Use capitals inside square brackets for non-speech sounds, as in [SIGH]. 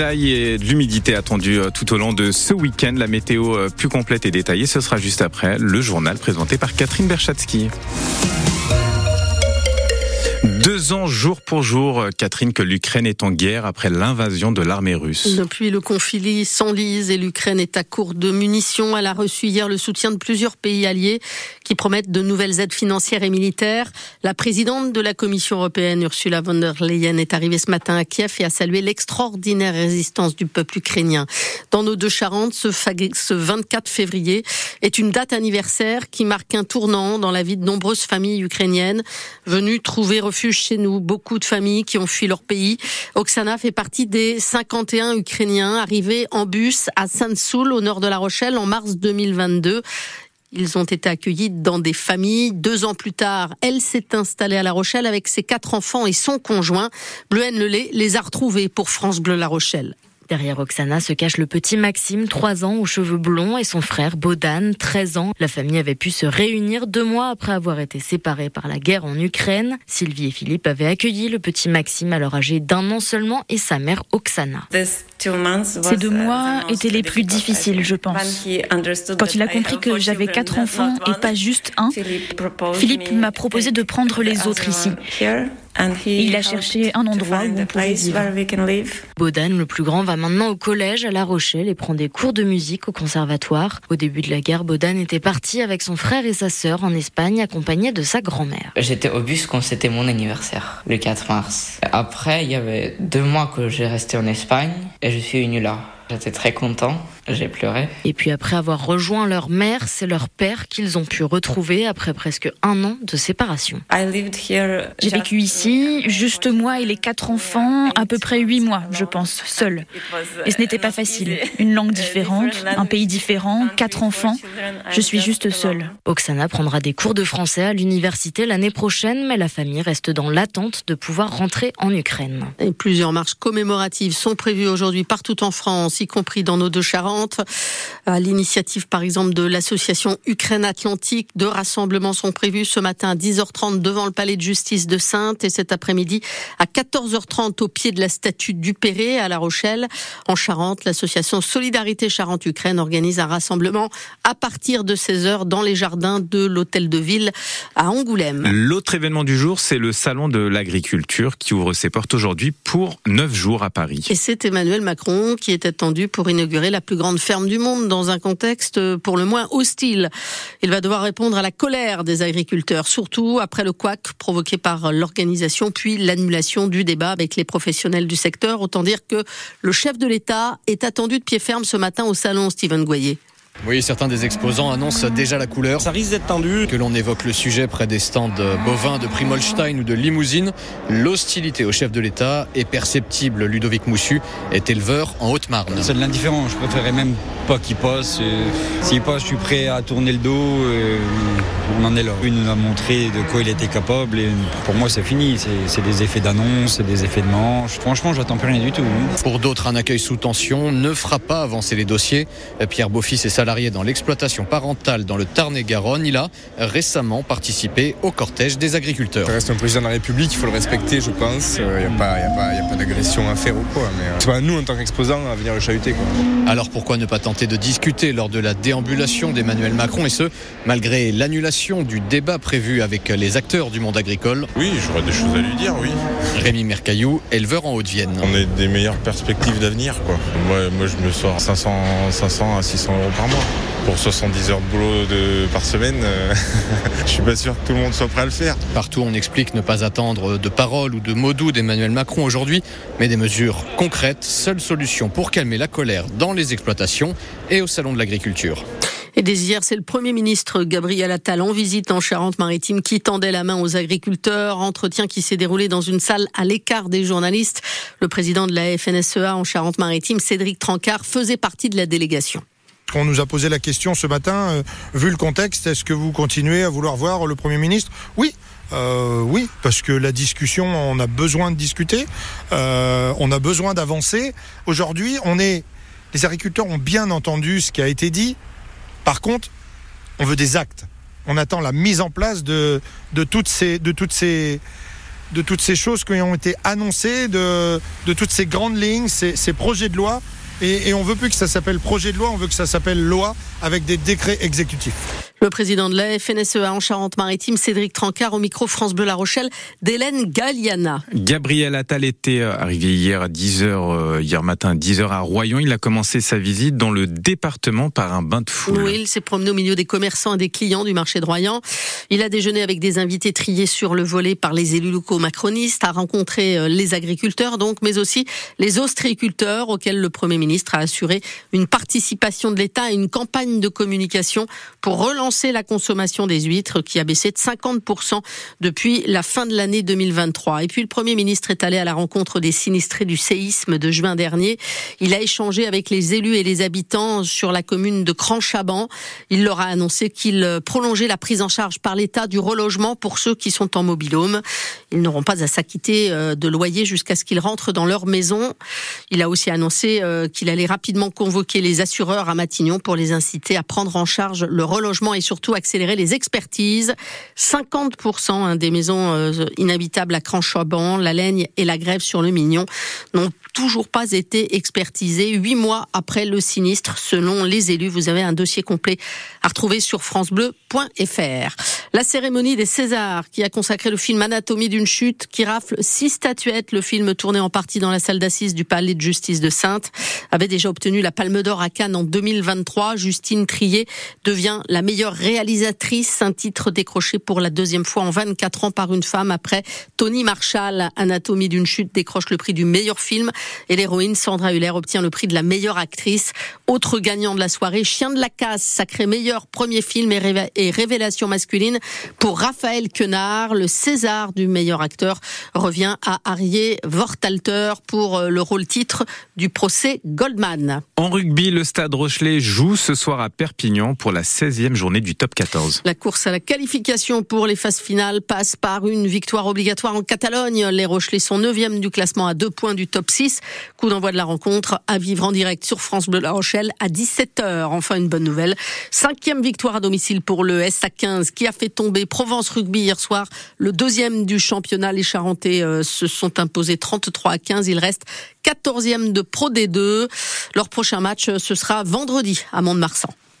et de l'humidité attendue euh, tout au long de ce week-end. La météo euh, plus complète et détaillée, ce sera juste après le journal présenté par Catherine Berchatsky. Deux ans jour pour jour, Catherine, que l'Ukraine est en guerre après l'invasion de l'armée russe. Depuis le conflit s'enlise et l'Ukraine est à court de munitions. Elle a reçu hier le soutien de plusieurs pays alliés qui promettent de nouvelles aides financières et militaires. La présidente de la Commission européenne, Ursula von der Leyen, est arrivée ce matin à Kiev et a salué l'extraordinaire résistance du peuple ukrainien. Dans nos deux Charentes, ce 24 février est une date anniversaire qui marque un tournant dans la vie de nombreuses familles ukrainiennes venues trouver refuge chez nous, beaucoup de familles qui ont fui leur pays. Oksana fait partie des 51 Ukrainiens arrivés en bus à Sainte-Soule, au nord de La Rochelle, en mars 2022. Ils ont été accueillis dans des familles. Deux ans plus tard, elle s'est installée à La Rochelle avec ses quatre enfants et son conjoint. Bleuenne Lelay les a retrouvés pour France Bleu La Rochelle. Derrière Oksana se cache le petit Maxime, 3 ans, aux cheveux blonds, et son frère Bodan, 13 ans. La famille avait pu se réunir deux mois après avoir été séparés par la guerre en Ukraine. Sylvie et Philippe avaient accueilli le petit Maxime alors âgé d'un an seulement et sa mère Oksana. Ces deux mois étaient les plus difficiles, je pense. Quand il a compris que j'avais quatre enfants et pas juste un, Philippe m'a proposé de prendre les autres ici. Il a cherché un endroit où on pouvait vivre. Bodan, le plus grand, va maintenant au collège à La Rochelle et prend des cours de musique au conservatoire. Au début de la guerre, Bodan était parti avec son frère et sa sœur en Espagne, accompagné de sa grand-mère. J'étais au bus quand c'était mon anniversaire, le 4 mars. Après, il y avait deux mois que j'ai resté en Espagne et je suis venu là. J'étais très content, j'ai pleuré. Et puis après avoir rejoint leur mère, c'est leur père qu'ils ont pu retrouver après presque un an de séparation. J'ai vécu ici, juste moi et les quatre enfants, à peu près huit mois, je pense, seul. Et ce n'était pas facile. Une langue [LAUGHS] différente, un pays différent, quatre enfants. Je suis juste seule. Oksana prendra des cours de français à l'université l'année prochaine, mais la famille reste dans l'attente de pouvoir rentrer en Ukraine. Et plusieurs marches commémoratives sont prévues aujourd'hui partout en France y compris dans nos deux Charentes. À l'initiative, par exemple, de l'association Ukraine Atlantique, deux rassemblements sont prévus ce matin à 10h30 devant le palais de justice de Sainte et cet après-midi à 14h30 au pied de la statue du Perret à La Rochelle. En Charente, l'association Solidarité Charente-Ukraine organise un rassemblement à partir de 16h dans les jardins de l'hôtel de ville à Angoulême. L'autre événement du jour, c'est le salon de l'agriculture qui ouvre ses portes aujourd'hui pour 9 jours à Paris. Et c'est Emmanuel Macron qui était pour inaugurer la plus grande ferme du monde dans un contexte pour le moins hostile. Il va devoir répondre à la colère des agriculteurs, surtout après le couac provoqué par l'organisation, puis l'annulation du débat avec les professionnels du secteur. Autant dire que le chef de l'État est attendu de pied ferme ce matin au salon Stephen Goyer. Oui, certains des exposants annoncent déjà la couleur. Ça risque d'être tendu. Que l'on évoque le sujet près des stands bovins de Primolstein ou de Limousine, l'hostilité au chef de l'État est perceptible. Ludovic Moussu est éleveur en Haute-Marne. C'est de l'indifférent. Je préférerais même pas qu'il passe. S'il passe, je suis prêt à tourner le dos. On en est là. Il nous a montré de quoi il était capable. Et pour moi, c'est fini. C'est des effets d'annonce, c'est des effets de manche. Franchement, j'attends plus rien du tout. Pour d'autres, un accueil sous tension ne fera pas avancer les dossiers. Pierre Beaufils et sa salarié dans l'exploitation parentale dans le Tarn-et-Garonne. Il a récemment participé au cortège des agriculteurs. Ça reste un président de la République, il faut le respecter, je pense. Il n'y a pas, pas, d'agression à faire ou quoi. Mais euh, c'est pas nous, en tant qu'exposants, à venir le chahuter. Quoi. Alors pourquoi ne pas tenter de discuter lors de la déambulation d'Emmanuel Macron et ce, malgré l'annulation du débat prévu avec les acteurs du monde agricole? Oui, j'aurais des choses à lui dire, oui. Rémi Mercaillou, éleveur en Haute-Vienne. On a des meilleures perspectives d'avenir. Quoi. Moi, moi, je me sors 500, 500 à 600 euros par mois. Pour 70 heures de boulot de, par semaine, euh, [LAUGHS] je suis pas sûr que tout le monde soit prêt à le faire. Partout, on explique ne pas attendre de paroles ou de mots doux d'Emmanuel Macron aujourd'hui, mais des mesures concrètes, seule solution pour calmer la colère dans les exploitations et au salon de l'agriculture. Et dès hier, c'est le Premier ministre Gabriel Attal en visite en Charente-Maritime qui tendait la main aux agriculteurs. Entretien qui s'est déroulé dans une salle à l'écart des journalistes. Le président de la FNSEA en Charente-Maritime, Cédric Trancard, faisait partie de la délégation. On nous a posé la question ce matin, euh, vu le contexte, est-ce que vous continuez à vouloir voir le Premier ministre? Oui, euh, oui, parce que la discussion, on a besoin de discuter, euh, on a besoin d'avancer. Aujourd'hui, on est, les agriculteurs ont bien entendu ce qui a été dit. Par contre, on veut des actes. On attend la mise en place de, toutes ces, choses qui ont été annoncées, de, toutes ces grandes lignes, ces projets de loi. Et, et on veut plus que ça s'appelle projet de loi, on veut que ça s'appelle loi avec des décrets exécutifs. Le président de la FNSEA en Charente-Maritime, Cédric Trancard, au micro France Bleu La Rochelle, d'Hélène Galliana. Gabriel Attal était euh, arrivé hier à 10h, euh, hier matin à 10h à Royan. Il a commencé sa visite dans le département par un bain de foule. Oui, il s'est promené au milieu des commerçants et des clients du marché de Royan. Il a déjeuné avec des invités triés sur le volet par les élus locaux macronistes, a rencontré euh, les agriculteurs donc, mais aussi les ostréiculteurs auxquels le Premier ministre a assuré une participation de l'État et une campagne de communication pour relancer la consommation des huîtres qui a baissé de 50% depuis la fin de l'année 2023. Et puis le Premier ministre est allé à la rencontre des sinistrés du séisme de juin dernier. Il a échangé avec les élus et les habitants sur la commune de Cranchaban. Il leur a annoncé qu'il prolongeait la prise en charge par l'État du relogement pour ceux qui sont en mobilhome. Ils n'auront pas à s'acquitter euh, de loyer jusqu'à ce qu'ils rentrent dans leur maison. Il a aussi annoncé euh, qu'il allait rapidement convoquer les assureurs à Matignon pour les inciter à prendre en charge le relogement et surtout accélérer les expertises. 50% hein, des maisons euh, inhabitables à Cranchaban, la Laigne et la Grève sur le Mignon n'ont toujours pas été expertisées huit mois après le sinistre, selon les élus. Vous avez un dossier complet à retrouver sur francebleu.fr. La cérémonie des Césars, qui a consacré le film Anatomie d'une chute, qui rafle six statuettes. Le film tourné en partie dans la salle d'assises du Palais de justice de Sainte avait déjà obtenu la Palme d'Or à Cannes en 2023. Justine Trier devient la meilleure réalisatrice, un titre décroché pour la deuxième fois en 24 ans par une femme après Tony Marshall. Anatomie d'une chute décroche le prix du meilleur film et l'héroïne Sandra Huller obtient le prix de la meilleure actrice. Autre gagnant de la soirée, Chien de la casse, sacré meilleur premier film et révélation masculine pour Raphaël Quenard. Le César du meilleur acteur revient à Arié Vortalter pour euh, le rôle titre du procès Goldman. En rugby, le Stade Rochelet joue ce soir à Perpignan pour la 16e journée du top 14. La course à la qualification pour les phases finales passe par une victoire obligatoire en Catalogne. Les Rochelais sont 9e du classement à deux points du top 6. Coup d'envoi de la rencontre à vivre en direct sur France Bleu La Rochelle à 17h. Enfin, une bonne nouvelle. Cinquième victoire à domicile pour le SA15 qui a fait tomber Provence Rugby hier soir. Le deuxième du championnat. Les Charentais euh, se sont imposés 33 à 15. Il reste 14e de Pro D2. Leur prochain match, ce sera vendredi à Mont-de-Marsan.